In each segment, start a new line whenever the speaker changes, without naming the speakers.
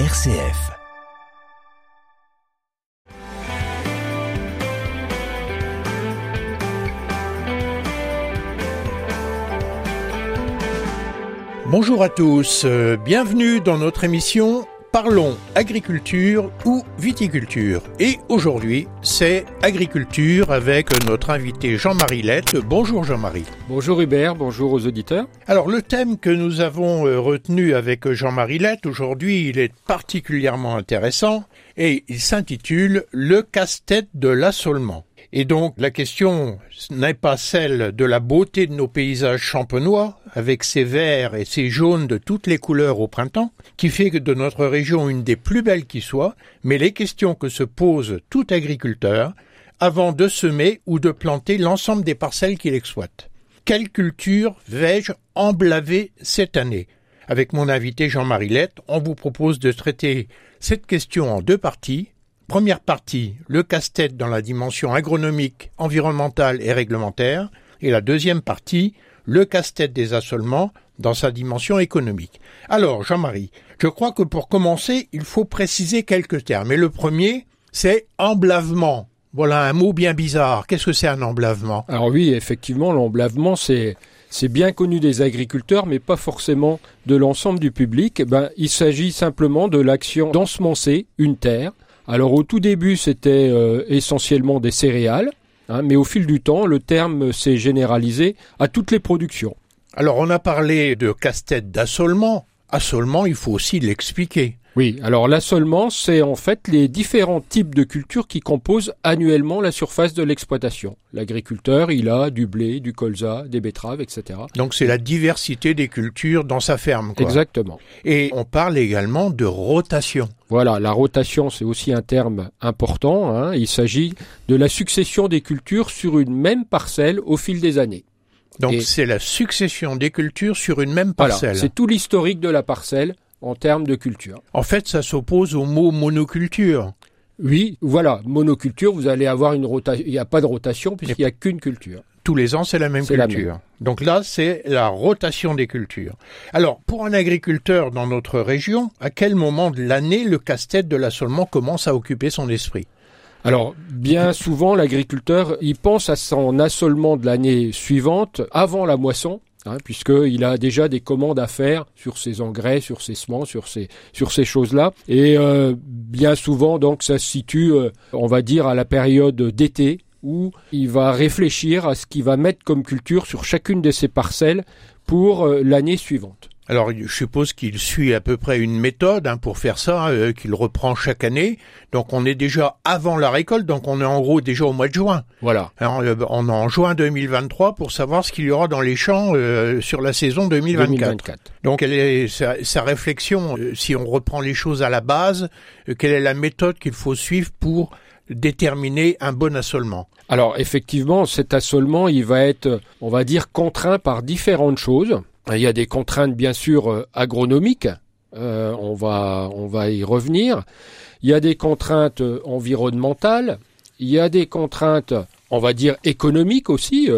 RCF. Bonjour à tous, euh, bienvenue dans notre émission Parlons agriculture ou viticulture. Et aujourd'hui, c'est agriculture avec notre invité Jean-Marie Lette. Bonjour Jean-Marie.
Bonjour Hubert, bonjour aux auditeurs.
Alors le thème que nous avons euh, retenu avec Jean-Marie Lette aujourd'hui, il est particulièrement intéressant et il s'intitule Le casse-tête de l'assolement. Et donc la question n'est pas celle de la beauté de nos paysages champenois, avec ses verts et ses jaunes de toutes les couleurs au printemps, qui fait de notre région une des plus belles qui soit, mais les questions que se pose tout agriculteur avant de semer ou de planter l'ensemble des parcelles qu'il exploite. Quelle culture vais-je emblaver cette année? Avec mon invité Jean-Marie Lette, on vous propose de traiter cette question en deux parties, Première partie, le casse-tête dans la dimension agronomique, environnementale et réglementaire. Et la deuxième partie, le casse-tête des assolements dans sa dimension économique. Alors, Jean-Marie, je crois que pour commencer, il faut préciser quelques termes. Et le premier, c'est emblavement. Voilà un mot bien bizarre. Qu'est-ce que c'est un emblavement?
Alors oui, effectivement, l'emblavement, c'est bien connu des agriculteurs, mais pas forcément de l'ensemble du public. Eh ben, il s'agit simplement de l'action d'ensemencer une terre alors au tout début, c'était euh, essentiellement des céréales, hein, mais au fil du temps, le terme s'est généralisé à toutes les productions.
Alors on a parlé de casse-tête d'assolement. Assolement, il faut aussi l'expliquer.
Oui, alors l'assolement, c'est en fait les différents types de cultures qui composent annuellement la surface de l'exploitation. L'agriculteur, il a du blé, du colza, des betteraves, etc.
Donc c'est la diversité des cultures dans sa ferme. Quoi.
Exactement.
Et on parle également de rotation.
Voilà, la rotation, c'est aussi un terme important. Hein. Il s'agit de la succession des cultures sur une même parcelle au fil des années.
Donc c'est la succession des cultures sur une même parcelle.
Voilà, c'est tout l'historique de la parcelle en termes de culture.
En fait, ça s'oppose au mot monoculture.
Oui, voilà, monoculture, vous allez avoir une rotation, il n'y a pas de rotation puisqu'il n'y a qu'une culture.
Tous les ans, c'est la même culture. Donc là, c'est la rotation des cultures. Alors, pour un agriculteur dans notre région, à quel moment de l'année le casse-tête de l'assolement commence à occuper son esprit?
Alors, bien souvent, l'agriculteur, il pense à son assolement de l'année suivante, avant la moisson, Hein, puisqu'il a déjà des commandes à faire sur ses engrais, sur ses semences, sur ces, sur ces choses-là. Et euh, bien souvent, donc, ça se situe, euh, on va dire, à la période d'été, où il va réfléchir à ce qu'il va mettre comme culture sur chacune de ses parcelles pour euh, l'année suivante.
Alors, je suppose qu'il suit à peu près une méthode hein, pour faire ça, euh, qu'il reprend chaque année. Donc, on est déjà avant la récolte, donc on est en gros déjà au mois de juin.
Voilà.
Alors, euh, on est en juin 2023 pour savoir ce qu'il y aura dans les champs euh, sur la saison 2024. 2024. Donc, quelle est sa, sa réflexion Si on reprend les choses à la base, quelle est la méthode qu'il faut suivre pour déterminer un bon assolement?
Alors, effectivement, cet assolement, il va être, on va dire, contraint par différentes choses. Il y a des contraintes bien sûr euh, agronomiques, euh, on, va, on va y revenir. Il y a des contraintes euh, environnementales, il y a des contraintes, on va dire, économiques aussi,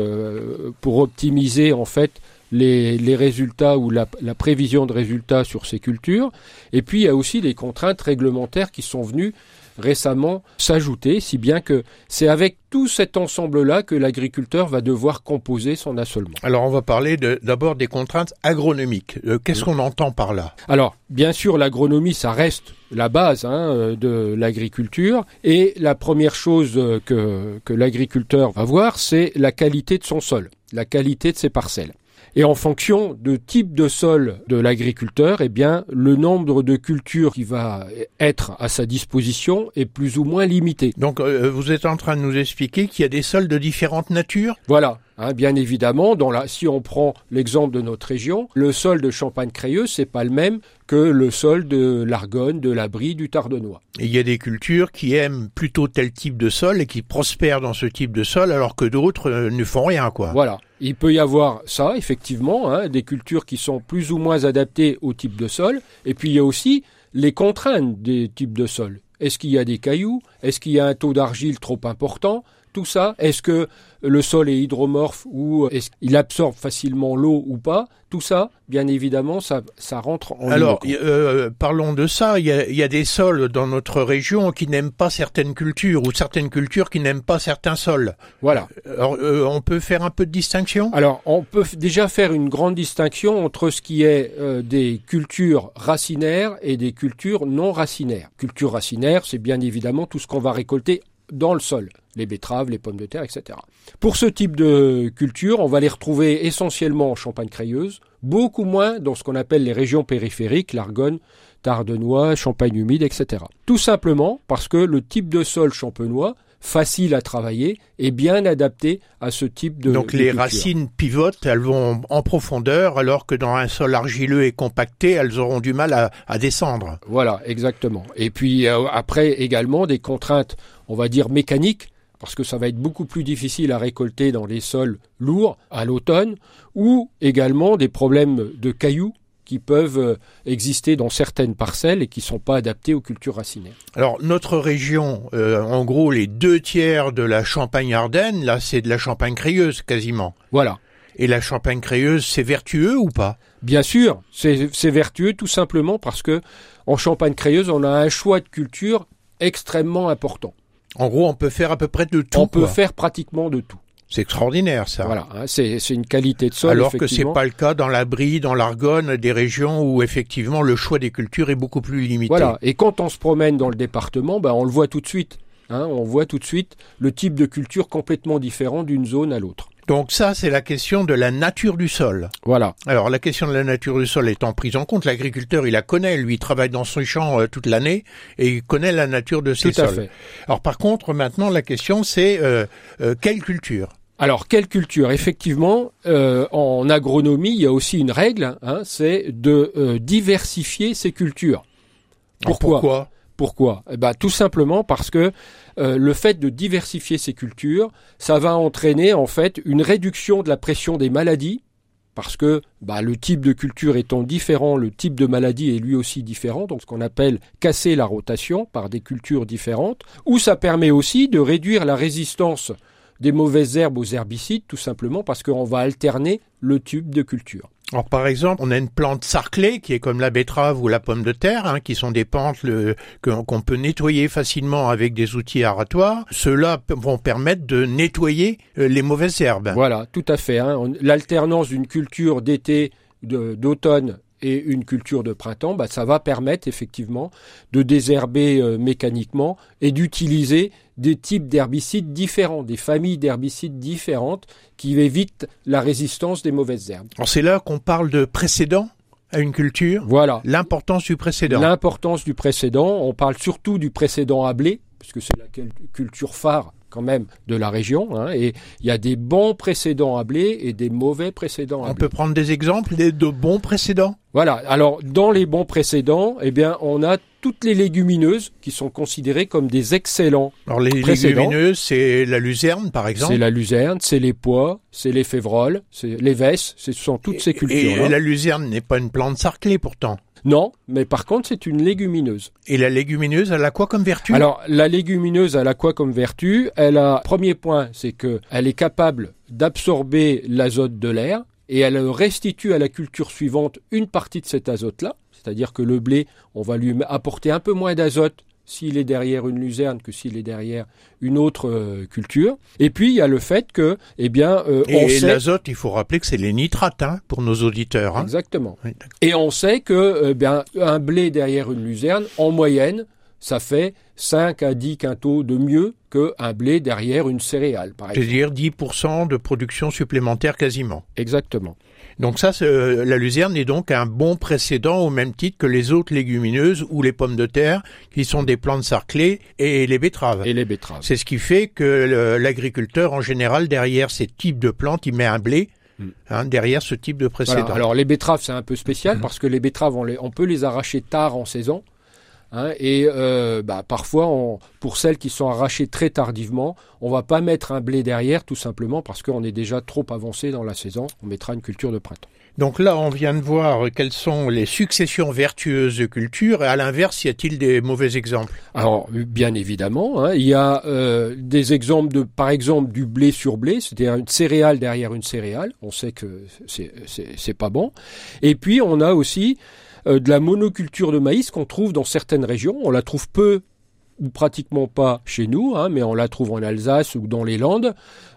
pour optimiser en fait les, les résultats ou la, prévision de résultats sur ces cultures. Et puis il y a aussi les contraintes réglementaires qui sont venues récemment s'ajouter, si bien que c'est avec tout cet ensemble-là que l'agriculteur va devoir composer son assolement.
Alors on va parler d'abord des contraintes agronomiques. Euh, qu'est-ce qu'on entend par là?
Alors bien sûr l'agronomie ça reste la base hein, euh, de l'agriculture et la première chose euh, que, que l'agriculteur va voir c'est la qualité de son sol, la qualité de ses parcelles. Et en fonction de type de sol de l'agriculteur, eh bien, le nombre de cultures qui va être à sa disposition est plus ou moins limité.
Donc, euh, vous êtes en train de nous expliquer qu'il y a des sols de différentes natures?
Voilà. Hein, bien évidemment, dans la, si on prend l'exemple de notre région, le sol de Champagne-Crayeux, c'est pas le même que le sol de l'Argonne, de la Brie, du Tardenois.
il y a des cultures qui aiment plutôt tel type de sol et qui prospèrent dans ce type de sol, alors que d'autres euh, ne font rien, quoi.
Voilà. Il peut y avoir ça, effectivement, hein, des cultures qui sont plus ou moins adaptées au type de sol, et puis il y a aussi les contraintes des types de sol. Est-ce qu'il y a des cailloux? Est-ce qu'il y a un taux d'argile trop important? Tout ça, est-ce que le sol est hydromorphe ou est-ce qu'il absorbe facilement l'eau ou pas Tout ça, bien évidemment, ça, ça rentre en
Alors, euh, parlons de ça. Il y, a, il y, a, des sols dans notre région qui n'aiment pas certaines cultures ou certaines cultures qui n'aiment pas certains sols.
Voilà.
Alors, euh, on peut faire un peu de distinction?
Alors, on peut déjà faire une grande distinction entre ce qui est euh, des cultures racinaires et des cultures non racinaires. Culture racinaire, c'est bien évidemment tout ce qu'on va récolter dans le sol, les betteraves, les pommes de terre, etc. Pour ce type de culture, on va les retrouver essentiellement en Champagne-Crayeuse, beaucoup moins dans ce qu'on appelle les régions périphériques, l'Argonne, Tardenois, Champagne humide, etc. Tout simplement parce que le type de sol champenois facile à travailler et bien adapté à ce type de
Donc les racines pivotent, elles vont en profondeur, alors que dans un sol argileux et compacté, elles auront du mal à, à descendre.
Voilà, exactement. Et puis euh, après également des contraintes, on va dire mécaniques, parce que ça va être beaucoup plus difficile à récolter dans les sols lourds à l'automne, ou également des problèmes de cailloux qui peuvent euh, exister dans certaines parcelles et qui ne sont pas adaptées aux cultures racinaires.
Alors notre région, euh, en gros les deux tiers de la Champagne-Ardenne, là c'est de la Champagne-Crayeuse quasiment.
Voilà.
Et la Champagne-Crayeuse, c'est vertueux ou pas?
Bien sûr, c'est vertueux tout simplement parce que en Champagne-Crayeuse, on a un choix de culture extrêmement important.
En gros, on peut faire à peu près de tout.
On peut faire pratiquement de tout.
C'est extraordinaire ça.
Voilà, hein, c'est une qualité de sol.
Alors que c'est pas le cas dans la Brie, dans l'Argonne, des régions où effectivement le choix des cultures est beaucoup plus limité.
Voilà, et quand on se promène dans le département, ben, on le voit tout de suite. Hein, on voit tout de suite le type de culture complètement différent d'une zone à l'autre.
Donc ça, c'est la question de la nature du sol.
Voilà.
Alors la question de la nature du sol étant prise en compte, l'agriculteur, il la connaît, lui, il travaille dans son champ euh, toute l'année et il connaît la nature de ses
Tout à
sols.
fait.
Alors par contre, maintenant, la question, c'est euh, euh, quelle culture?
Alors, quelle culture? Effectivement, euh, en agronomie, il y a aussi une règle, hein, c'est de euh, diversifier ces cultures. Pourquoi?
Pourquoi?
Eh ben, Tout simplement parce que euh, le fait de diversifier ces cultures, ça va entraîner en fait une réduction de la pression des maladies, parce que bah, le type de culture étant différent, le type de maladie est lui aussi différent, donc ce qu'on appelle casser la rotation par des cultures différentes, ou ça permet aussi de réduire la résistance des mauvaises herbes aux herbicides, tout simplement parce qu'on va alterner le type de culture.
Alors par exemple, on a une plante sarclée qui est comme la betterave ou la pomme de terre, hein, qui sont des que- qu'on peut nettoyer facilement avec des outils aratoires. Ceux-là vont permettre de nettoyer euh, les mauvaises herbes.
Voilà, tout à fait. hein. L'alternance d'une culture d'été, d'automne et une culture de printemps, bah, ça va permettre effectivement de désherber euh, mécaniquement et d'utiliser des types d'herbicides différents, des familles d'herbicides différentes qui évitent la résistance des mauvaises herbes.
C'est là qu'on parle de précédent à une culture,
Voilà.
l'importance du précédent.
L'importance du précédent, on parle surtout du précédent à blé, puisque c'est la culture phare quand même de la région, hein, et il y a des bons précédents à blé et des mauvais précédents à
On
blé.
peut prendre des exemples des- de bons précédents?
Voilà, alors dans les bons précédents, eh bien on a toutes les légumineuses qui sont considérées comme des excellents.
Alors les légumineuses, c'est la luzerne par exemple.
C'est la luzerne, c'est les pois, c'est les févroles, c'est les vesses, ce sont toutes ces
Et
cultures.
la luzerne n'est pas une plante sarclée pourtant.
Non, mais par contre c'est une légumineuse.
Et la légumineuse, elle a quoi comme vertu?
Alors, la légumineuse, elle a quoi comme vertu? Elle a, premier point, c'est que elle est capable d'absorber l'azote de l'air et elle restitue à la culture suivante une partie de cet azote-là. C'est-à-dire que le blé, on va lui apporter un peu moins d'azote s'il est derrière une luzerne que s'il est derrière une autre euh, culture. Et puis, il y a le fait que, eh bien, euh, on
Et
sait...
l'azote, il faut rappeler que c'est les nitrates hein, pour nos auditeurs. hein.
Exactement.
Oui.
Et on sait que euh, bien, un blé derrière une luzerne, en moyenne, ça fait 5 à 10 quintaux de mieux qu'un blé derrière une céréale, par exemple.
C'est-à-dire 10% de production supplémentaire quasiment.
Exactement.
Donc ça, euh, la luzerne est donc un bon précédent au même titre que les autres légumineuses ou les pommes de terre, qui sont des plantes sarclées, et les betteraves.
Et les betteraves.
C'est ce qui fait que l'agriculteur, en général, derrière ces types de plantes, il met un blé,
Mm.
hein, derrière ce type de précédent.
Voilà. Alors les betteraves, c'est un peu spécial
Mhm.
parce que les betteraves, on, les- on peut les arracher tard en saison. Hein, et euh, bah, parfois, on, pour celles qui sont arrachées très tardivement, on va pas mettre un blé derrière, tout simplement parce qu'on est déjà trop avancé dans la saison. On mettra une culture de printemps.
Donc là, on vient de voir quelles sont les successions vertueuses de cultures, et à l'inverse, y a-t-il des mauvais exemples?
Alors, bien évidemment, hein, il y a euh, des exemples de, par exemple, du blé sur blé, c'est-à-dire une céréale derrière une céréale. On sait que c'est pas bon. Et puis, on a aussi de la monoculture de maïs qu'on trouve dans certaines régions. On la trouve peu ou pratiquement pas chez nous, hein, mais on la trouve en Alsace ou dans les Landes.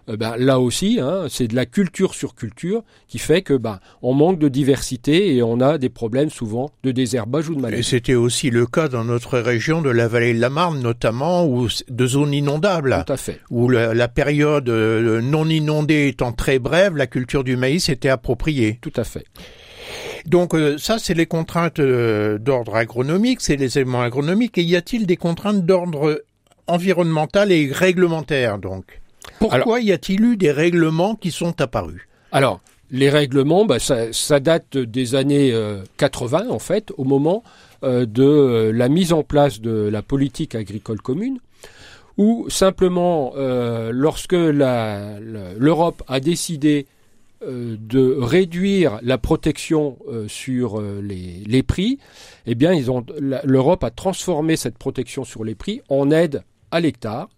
Euh, ben, là aussi, hein, c'est de la culture sur culture qui fait que ben, on manque de diversité et on a des problèmes souvent de désherbage ou de maladie.
Et c'était aussi le cas dans notre région de la vallée de la Marne, notamment, où de zones inondables.
Tout à fait.
Où la, la période euh, non inondée étant très brève, la culture du maïs était appropriée.
Tout à fait.
Donc euh, ça, c'est les contraintes euh, d'ordre agronomique, c'est les éléments agronomiques. Et y a-t-il des contraintes d'ordre environnemental et réglementaire donc? Pourquoi alors, y a-t-il eu des règlements qui sont apparus?
Alors, les règlements, bah, ça, ça, date des années euh, 80 en fait, au moment euh, de la mise en place de la politique agricole commune, où simplement, lorsque l'Europe a décidé euh, de réduire la protection euh, sur euh, les, prix, eh bien, l'Europe a transformé cette protection sur les prix en aide à l'hectare.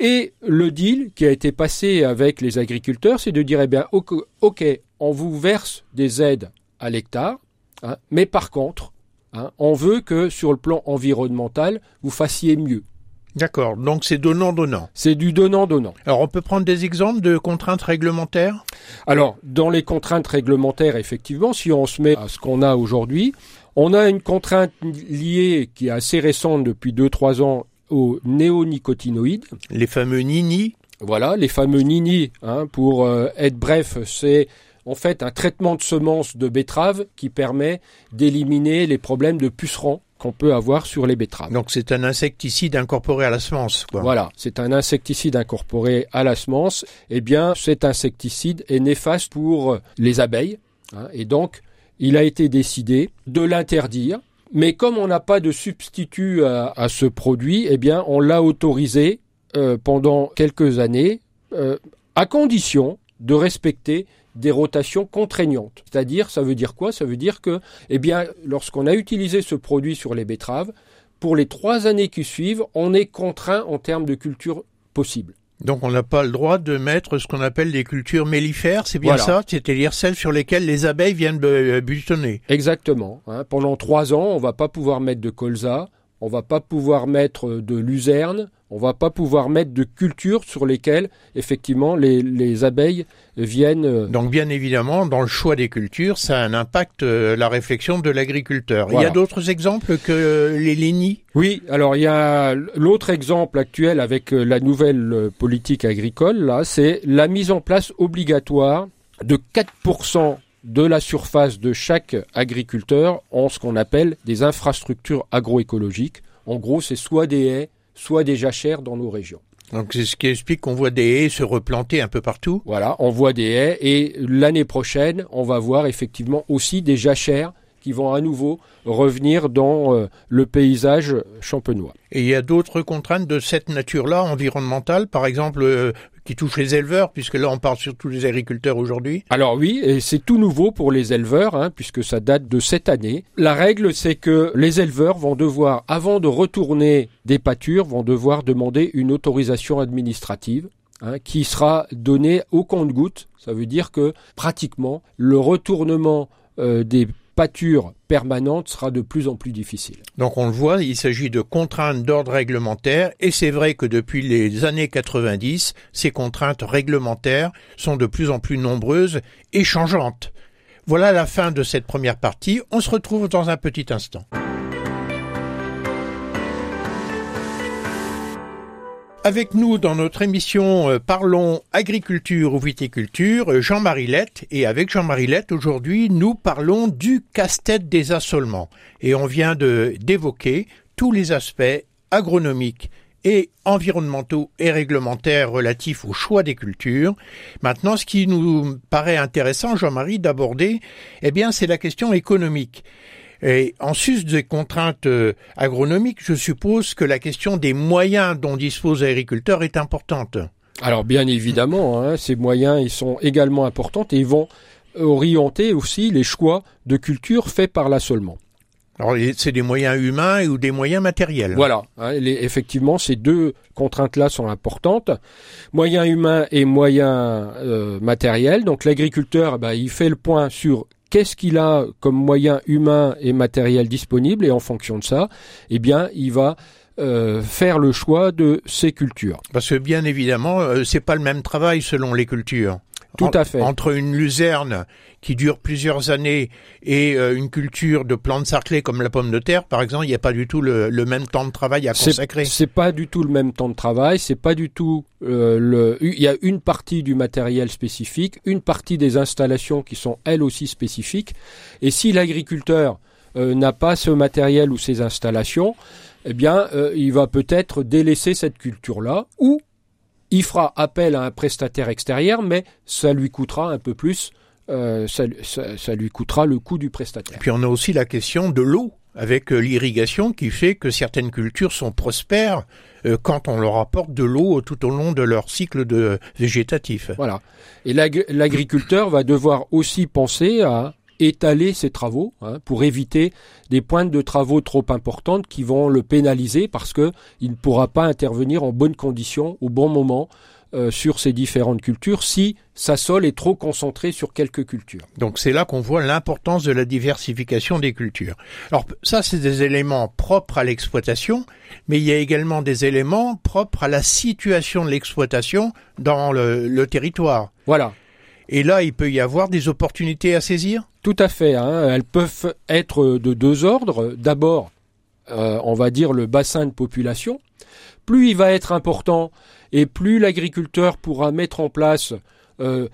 Et le deal qui a été passé avec les agriculteurs, c'est de dire, eh bien, ok, on vous verse des aides à l'hectare, hein, mais par contre, hein, on veut que sur le plan environnemental, vous fassiez mieux.
D'accord, donc c'est donnant-donnant.
C'est du donnant-donnant.
Alors on peut prendre des exemples de contraintes réglementaires?
Alors, dans les contraintes réglementaires, effectivement, si on se met à ce qu'on a aujourd'hui, on a une contrainte liée qui est assez récente depuis 2-3 ans aux néonicotinoïdes.
Les fameux NINI
Voilà, les fameux NINI, hein, pour euh, être bref, c'est en fait un traitement de semences de betterave qui permet d'éliminer les problèmes de pucerons qu'on peut avoir sur les betteraves.
Donc c'est un insecticide incorporé à la semence. Quoi.
Voilà, c'est un insecticide incorporé à la semence. Eh bien, cet insecticide est néfaste pour les abeilles. Hein, et donc, il a été décidé de l'interdire. Mais comme on n'a pas de substitut à, à, ce produit, eh bien, on l'a autorisé euh, pendant quelques années, euh, à condition de respecter des rotations contraignantes. C'est-à-dire, ça veut dire quoi? Ça veut dire que, eh bien, lorsqu'on a utilisé ce produit sur les betteraves, pour les trois années qui suivent, on est contraint en termes de culture possible.
Donc on n'a pas le droit de mettre ce qu'on appelle des cultures mellifères, c'est bien voilà. ça? C'est-à-dire celles sur lesquelles les abeilles viennent butonner.
Exactement. Hein. Pendant trois ans, on va pas pouvoir mettre de colza, on va pas pouvoir mettre de luzerne, on va pas pouvoir mettre de cultures sur lesquelles effectivement les, les abeilles viennent. Euh,
Donc bien évidemment, dans le choix des cultures, ça a un impact euh, la réflexion de l'agriculteur. Voilà. Il y a d'autres exemples que les lénis
Oui, alors il y a l'autre exemple actuel avec euh, la nouvelle politique agricole là, c'est la mise en place obligatoire de 4 de la surface de chaque agriculteur en ce qu'on appelle des infrastructures agroécologiques. En gros, c'est soit des haies, soit des jachères dans nos régions.
Donc c'est ce qui explique qu'on voit des haies se replanter un peu partout.
Voilà, on voit des haies et l'année prochaine, on va voir effectivement aussi des jachères qui vont à nouveau revenir dans euh, le paysage champenois.
Et il y a d'autres contraintes de cette nature-là, environnementale, par exemple, euh, qui touchent les éleveurs, puisque là on parle surtout des agriculteurs aujourd'hui
Alors oui, et c'est tout nouveau pour les éleveurs, hein, puisque ça date de cette année. La règle, c'est que les éleveurs vont devoir, avant de retourner des pâtures, vont devoir demander une autorisation administrative. Hein, qui sera donnée au compte-goutte. Ça veut dire que pratiquement le retournement euh, des pâture permanente sera de plus en plus difficile.
Donc on le voit, il s'agit de contraintes d'ordre réglementaire et c'est vrai que depuis les années 90, ces contraintes réglementaires sont de plus en plus nombreuses et changeantes. Voilà la fin de cette première partie, on se retrouve dans un petit instant. Avec nous dans notre émission euh, Parlons agriculture ou viticulture, euh, Jean-Marie Lette. Et avec Jean-Marie Lette, aujourd'hui, nous parlons du casse-tête des assolements. Et on vient de, d'évoquer tous les aspects agronomiques et environnementaux et réglementaires relatifs au choix des cultures. Maintenant, ce qui nous paraît intéressant, Jean-Marie, d'aborder, eh bien, c'est la question économique. Et en sus des contraintes euh, agronomiques, je suppose que la question des moyens dont disposent les agriculteurs est importante.
Alors bien évidemment, hein, ces moyens ils sont également importants et ils vont orienter aussi les choix de culture faits par l'assolement.
Alors c'est des moyens humains ou des moyens matériels.
Voilà, hein, effectivement ces deux contraintes-là sont importantes. Moyens humains et moyens euh, matériels. Donc l'agriculteur, eh ben, il fait le point sur qu'est-ce qu'il a comme moyens humains et matériels disponibles et en fonction de ça, eh bien il va euh, faire le choix de ces cultures.
Parce que bien évidemment, euh, c'est pas le même travail selon les cultures.
Tout à fait.
Entre une luzerne qui dure plusieurs années et euh, une culture de plantes sarclées comme la pomme de terre, par exemple, il n'y a pas du tout le, même temps de travail à consacrer.
C'est pas du tout le même temps de travail. C'est pas du tout euh, le. Il y a une partie du matériel spécifique, une partie des installations qui sont elles aussi spécifiques. Et si l'agriculteur euh, n'a pas ce matériel ou ces installations, eh bien, il va peut-être délaisser cette culture-là ou il fera appel à un prestataire extérieur, mais ça lui coûtera un peu plus. Euh, ça, lui coûtera le coût du prestataire.
puis on a aussi la question de l'eau avec euh, l'irrigation qui fait que certaines cultures sont prospères euh, quand on leur apporte de l'eau tout au long de leur cycle de végétatif.
Voilà. Et l'agriculteur va devoir aussi penser à étaler ses travaux hein, pour éviter des pointes de travaux trop importantes qui vont le pénaliser parce que il ne pourra pas intervenir en bonne condition au bon moment euh, sur ces différentes cultures si sa sol est trop concentré sur quelques cultures.
Donc c'est là qu'on voit l'importance de la diversification des cultures. Alors ça c'est des éléments propres à l'exploitation, mais il y a également des éléments propres à la situation de l'exploitation dans le, le territoire.
Voilà.
Et là, il peut y avoir des opportunités à saisir?
Tout à fait. Hein. Elles peuvent être de deux ordres. D'abord, euh, on va dire le bassin de population. Plus il va être important et plus l'agriculteur pourra mettre en place euh,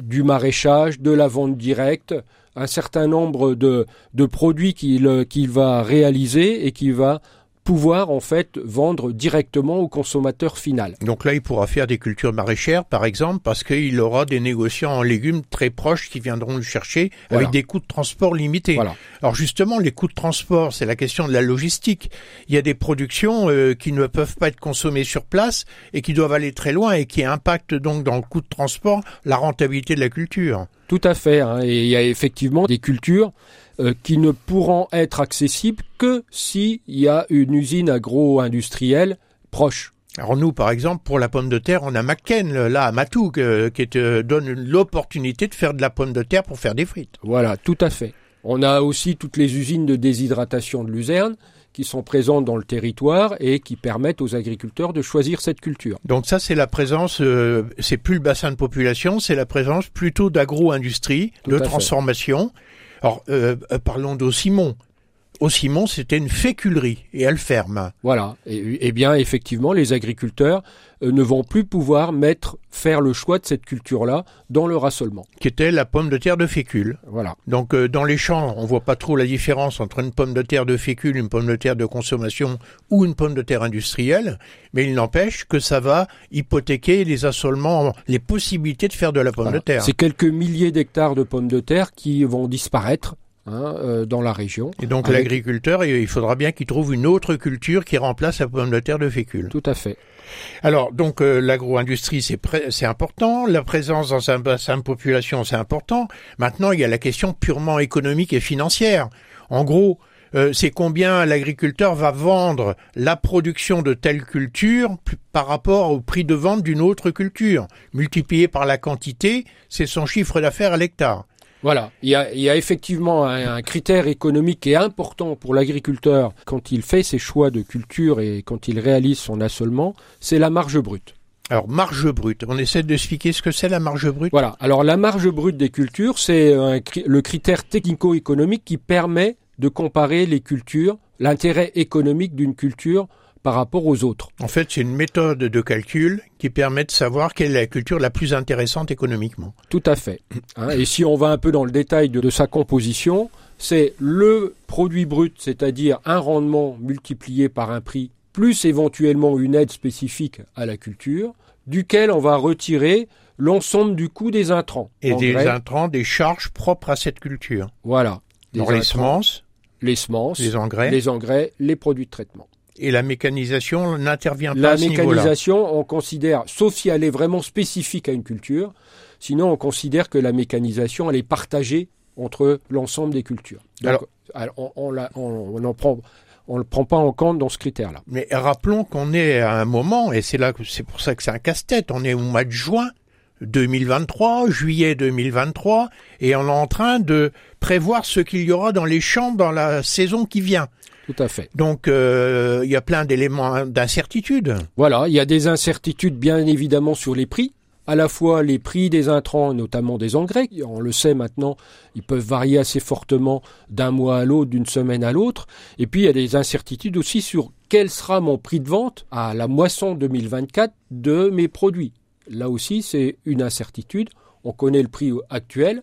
du maraîchage, de la vente directe, un certain nombre de, de produits qu'il va réaliser et qui va pouvoir en fait vendre directement au consommateur final.
Donc là, il pourra faire des cultures maraîchères, par exemple, parce qu'il aura des négociants en légumes très proches qui viendront le chercher avec des coûts de transport limités. Alors justement, les coûts de transport, c'est la question de la logistique. Il y a des productions euh, qui ne peuvent pas être consommées sur place et qui doivent aller très loin et qui impactent donc dans le coût de transport la rentabilité de la culture.
Tout à fait. Hein. Et il y a effectivement des cultures euh, qui ne pourront être accessibles que s'il y a une usine agro-industrielle proche.
Alors nous, par exemple, pour la pomme de terre, on a McKen, là, à Matou, qui te donne l'opportunité de faire de la pomme de terre pour faire des frites.
Voilà, tout à fait. On a aussi toutes les usines de déshydratation de luzerne qui sont présentes dans le territoire et qui permettent aux agriculteurs de choisir cette culture.
Donc ça, c'est la présence, euh, c'est plus le bassin de population, c'est la présence plutôt d'agro-industrie, de transformation. Alors, euh, euh, parlons d'Ossimon. Simon, c'était une féculerie et elle ferme.
Voilà. Et, bien, effectivement, les agriculteurs euh, ne vont plus pouvoir mettre, faire le choix de cette culture-là dans le rassolement.
Qui était la pomme de terre de fécule.
Voilà.
Donc, dans les champs, on voit pas trop la différence entre une pomme de terre de fécule, une pomme de terre de consommation ou une pomme de terre industrielle. Mais il n'empêche que ça va hypothéquer les assolements, les possibilités de faire de la pomme de terre.
C'est quelques milliers d'hectares de pommes de terre qui vont disparaître Hein, euh, dans la région.
Et donc l'agriculteur, il faudra bien qu'il trouve une autre culture qui remplace la pomme de terre de fécule.
Tout à fait.
Alors donc euh, l'agro-industrie c'est c'est important, la présence dans un bassin de population c'est important. Maintenant il y a la question purement économique et financière. En gros, euh, c'est combien l'agriculteur va vendre la production de telle culture par rapport au prix de vente d'une autre culture. Multiplié par la quantité, c'est son chiffre d'affaires à l'hectare.
Voilà, il y a, effectivement un, critère économique qui est important pour l'agriculteur quand il fait ses choix de culture et quand il réalise son assolement, c'est la marge brute.
Alors marge brute, on essaie d'expliquer ce que c'est la marge brute?
Voilà, alors la marge brute des cultures, c'est le critère technico-économique qui permet de comparer les cultures, l'intérêt économique d'une culture par rapport aux autres.
En fait, c'est une méthode de calcul qui permet de savoir quelle est la culture la plus intéressante économiquement.
Tout à fait. Hein, et si on va un peu dans le détail de, sa composition, c'est le produit brut, c'est-à-dire un rendement multiplié par un prix, plus éventuellement une aide spécifique à la culture, duquel on va retirer l'ensemble du coût des intrants.
Et des intrants, des charges propres à cette culture.
Voilà.
Des les semences,
les semences,
les engrais,
les engrais, les produits de traitement.
Et la mécanisation n'intervient pas
La
à ce
mécanisation, on considère, sauf si elle est vraiment spécifique à une culture, sinon on considère que la mécanisation, elle est partagée entre l'ensemble des cultures. Donc,
Alors-
on, on, la- on- on en prend, on le prend pas en compte dans ce critère-là.
Mais rappelons qu'on est à un moment, et c'est là que c'est pour ça que c'est un casse-tête, on est au mois de juin 2023, juillet 2023, et on est en train de prévoir ce qu'il y aura dans les champs dans la saison qui vient.
Tout à fait.
Donc euh, il y a plein d'éléments d'incertitude.
Voilà, il y a des incertitudes bien évidemment sur les prix. À la fois les prix des intrants, notamment des engrais, on le sait maintenant, ils peuvent varier assez fortement d'un mois à l'autre, d'une semaine à l'autre. Et puis il y a des incertitudes aussi sur quel sera mon prix de vente à la moisson 2024 de mes produits. Là aussi, c'est une incertitude. On connaît le prix actuel.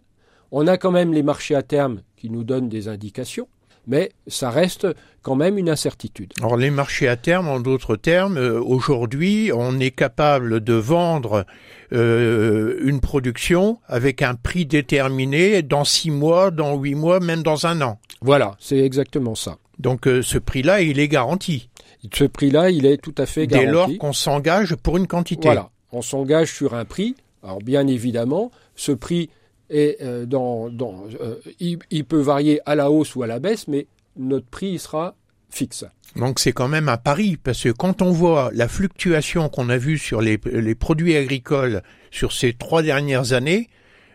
On a quand même les marchés à terme qui nous donnent des indications, mais ça reste quand même une incertitude.
Alors les marchés à terme, en d'autres termes, euh, aujourd'hui, on est capable de vendre euh, une production avec un prix déterminé dans six mois, dans huit mois, même dans un an.
Voilà, c'est exactement ça.
Donc euh, ce prix-là, il est garanti
Ce prix-là, il est tout à fait
dès lors
garanti.
qu'on s'engage pour une quantité.
Voilà, on s'engage sur un prix. Alors bien évidemment, ce prix est euh, dans, dans euh, il, il peut varier à la hausse ou à la baisse, mais notre prix il sera fixe.
Donc c'est quand même un pari, parce que quand on voit la fluctuation qu'on a vue sur les, les produits agricoles sur ces trois dernières années,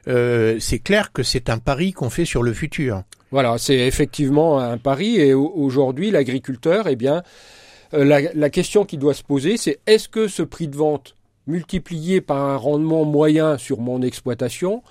euh, c'est clair que c'est un pari qu'on fait sur le futur.
Voilà, c'est effectivement un pari. Et au- aujourd'hui, l'agriculteur, eh bien, la, la question qui doit se poser, c'est est-ce que ce prix de vente multiplié par un rendement moyen sur mon exploitation,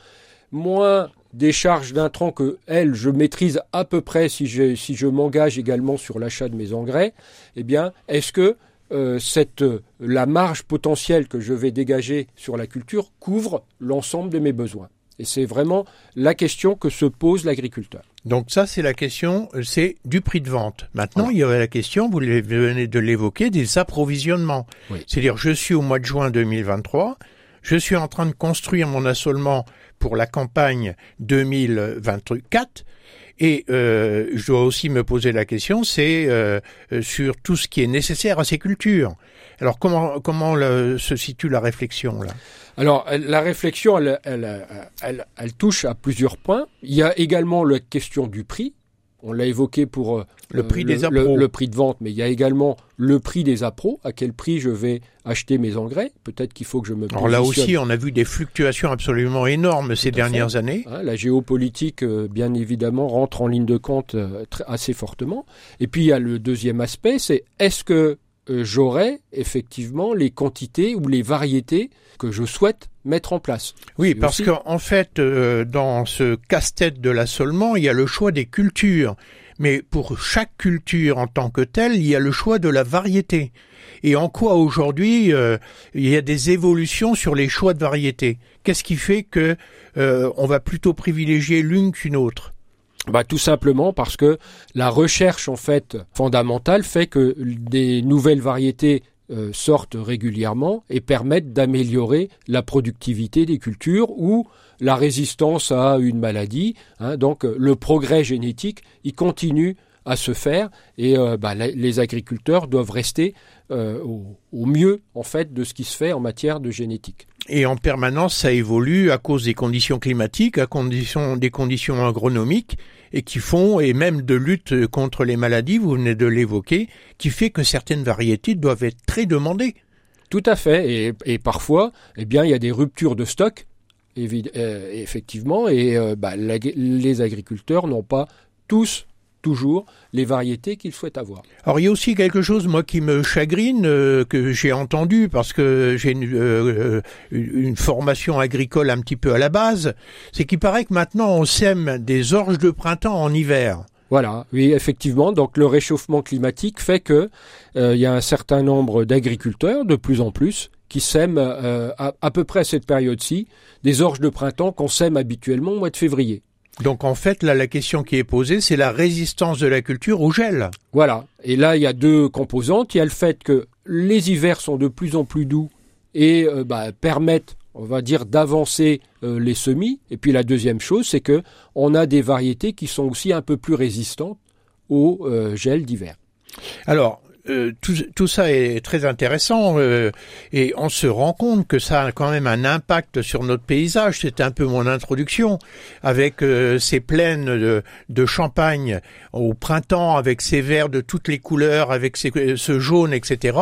moins des charges d'intrants que elle je maîtrise à peu près si je, si je m'engage également sur l'achat de mes engrais, eh bien, est-ce que euh, cette, la marge potentielle que je vais dégager sur la culture couvre l'ensemble de mes besoins? Et c'est vraiment la question que se pose l'agriculteur.
Donc ça, c'est la question, euh, c'est du prix de vente. Maintenant, il y aurait la question, vous venez de l'évoquer, des approvisionnements.
Oui.
C'est-à-dire, je suis au mois de juin 2023, je suis en train de construire mon assolement pour la campagne 2024, et euh, je dois aussi me poser la question, c'est euh, euh, sur tout ce qui est nécessaire à ces cultures. Alors comment comment se situe la réflexion là?
Alors, la réflexion, elle, elle, elle- elle touche à plusieurs points. Il y a également la question du prix. On l'a évoqué pour euh,
Le prix des
le,
appros.
le prix de vente, mais il y a également le prix des appros. À quel prix je vais acheter mes engrais Peut-être qu'il faut que je me
Alors là aussi, on a vu des fluctuations absolument énormes ces
fait.
dernières années.
Hein, la géopolitique, euh, bien évidemment, rentre en ligne de compte euh, assez fortement. Et puis il y a le deuxième aspect, c'est est-ce que j'aurai effectivement les quantités ou les variétés que je souhaite mettre en place
Oui, parce
aussi-
qu'en fait, euh, dans ce casse-tête de l'assolement, il y a le choix des cultures. Mais pour chaque culture en tant que telle, il y a le choix de la variété. Et en quoi aujourd'hui euh, il y a des évolutions sur les choix de variété? Qu'est-ce qui fait que euh, on va plutôt privilégier l'une qu'une autre?
Bah, tout simplement parce que la recherche en fait fondamentale fait que des nouvelles variétés euh, sortent régulièrement et permettent d'améliorer la productivité des cultures ou la résistance à une maladie. hein. donc euh, le progrès génétique, il continue à se faire et euh, bah, les agriculteurs doivent rester au, au mieux en fait de ce qui se fait en matière de génétique.
Et en permanence, ça évolue à cause des conditions climatiques, à condition des conditions agronomiques, et qui font, et même de lutte contre les maladies, vous venez de l'évoquer, qui fait que certaines variétés doivent être très demandées.
Tout à fait. Et, parfois, eh bien, il y a des ruptures de stock, euh, effectivement, et euh, bah, les agriculteurs n'ont pas tous toujours les variétés qu'ils souhaitent avoir.
Alors il y a aussi quelque chose moi qui me chagrine euh, que j'ai entendu parce que j'ai une, euh, une formation agricole un petit peu à la base, c'est qu'il paraît que maintenant on sème des orges de printemps en hiver.
Voilà, oui, effectivement. Donc le réchauffement climatique fait que euh, il y a un certain nombre d'agriculteurs, de plus en plus, qui sèment euh, à, à peu près à cette période-ci des orges de printemps qu'on sème habituellement au mois de février.
Donc en fait là la question qui est posée c'est la résistance de la culture au gel.
Voilà. Et là, il y a deux composantes. Il y a le fait que les hivers sont de plus en plus doux et euh, bah, permettent, on va dire, d'avancer euh, les semis. Et puis la deuxième chose, c'est que on a des variétés qui sont aussi un peu plus résistantes au gel d'hiver.
Alors, euh, tout, tout, ça est très intéressant euh, et on se rend compte que ça a quand même un impact sur notre paysage. C'était un peu mon introduction avec euh, ces plaines de, de, champagne au printemps, avec ces verts de toutes les couleurs, avec ces, ce jaune, etc.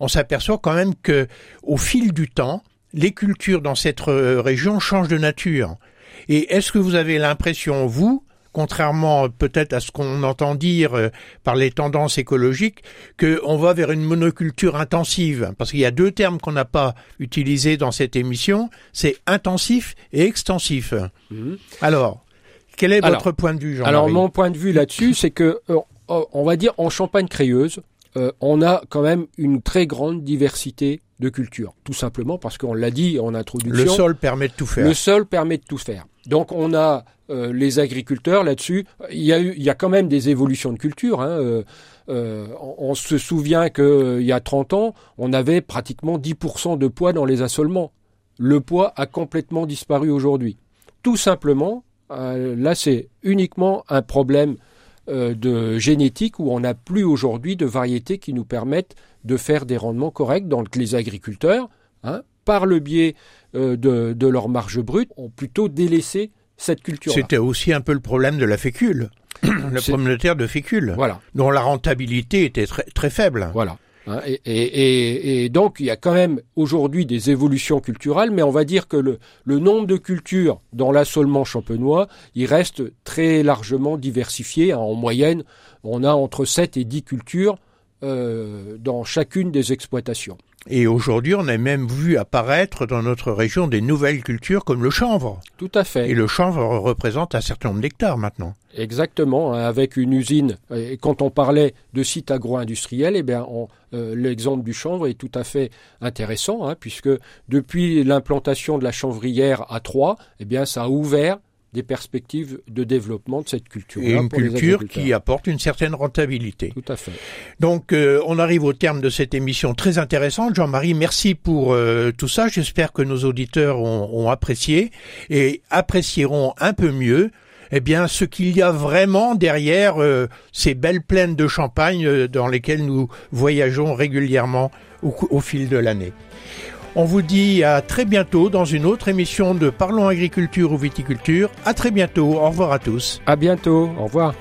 On s'aperçoit quand même que au fil du temps, les cultures dans cette région changent de nature. Et est-ce que vous avez l'impression, vous, contrairement peut-être à ce qu'on entend dire euh, par les tendances écologiques, qu'on va vers une monoculture intensive. Parce qu'il y a deux termes qu'on n'a pas utilisés dans cette émission, c'est intensif et extensif. Mhm. Alors, quel est votre point de vue, Jean-Marie
Alors, mon point de vue là-dessus, c'est que, euh, oh, on va dire, en Champagne-Créeuse, euh, on a quand même une très grande diversité de cultures. Tout simplement parce qu'on l'a dit en introduction.
Le sol permet de tout faire.
Le sol permet de tout faire. Donc on a euh, les agriculteurs là-dessus. Il y a eu, il y a quand même des évolutions de culture. Hein. Euh, euh, on, se souvient qu'il y a 30 ans, on avait pratiquement 10% de poids dans les assolements. Le poids a complètement disparu aujourd'hui. Tout simplement, là c'est uniquement un problème de génétique où on n'a plus aujourd'hui de variétés qui nous permettent de faire des rendements corrects. Donc les agriculteurs, hein, par le biais de, de leur marge brute, ont plutôt délaissé cette culture.
C'était aussi un peu le problème de la fécule, le communautaire de fécule, voilà. dont la rentabilité était très, très faible.
Voilà. Hein, et, et, et, donc il y a quand même aujourd'hui des évolutions culturelles, mais on va dire que le, le nombre de cultures dans l'assolement champenois, il reste très largement diversifié. Hein. En moyenne, on a entre 7 et 10 cultures euh, dans chacune des exploitations.
Et aujourd'hui, on a même vu apparaître dans notre région des nouvelles cultures comme le chanvre.
Tout à fait.
Et le chanvre représente un certain nombre d'hectares maintenant.
Exactement, avec une usine. Et quand on parlait de sites agro-industriels, eh bien, euh, l'exemple du chanvre est tout à fait intéressant, hein, puisque depuis l'implantation de la chanvrière à Troyes, eh bien, ça a ouvert des perspectives de développement de cette culture.
Et une culture qui apporte une certaine rentabilité.
Tout à fait.
Donc euh, on arrive au terme de cette émission très intéressante. Jean-Marie, merci pour euh, tout ça. J'espère que nos auditeurs ont, ont, apprécié et apprécieront un peu mieux eh bien, ce qu'il y a vraiment derrière euh, ces belles plaines de champagne dans lesquelles nous voyageons régulièrement au, au fil de l'année. On vous dit à très bientôt dans une autre émission de Parlons agriculture ou viticulture. À très bientôt. Au revoir à tous.
À bientôt. Au revoir.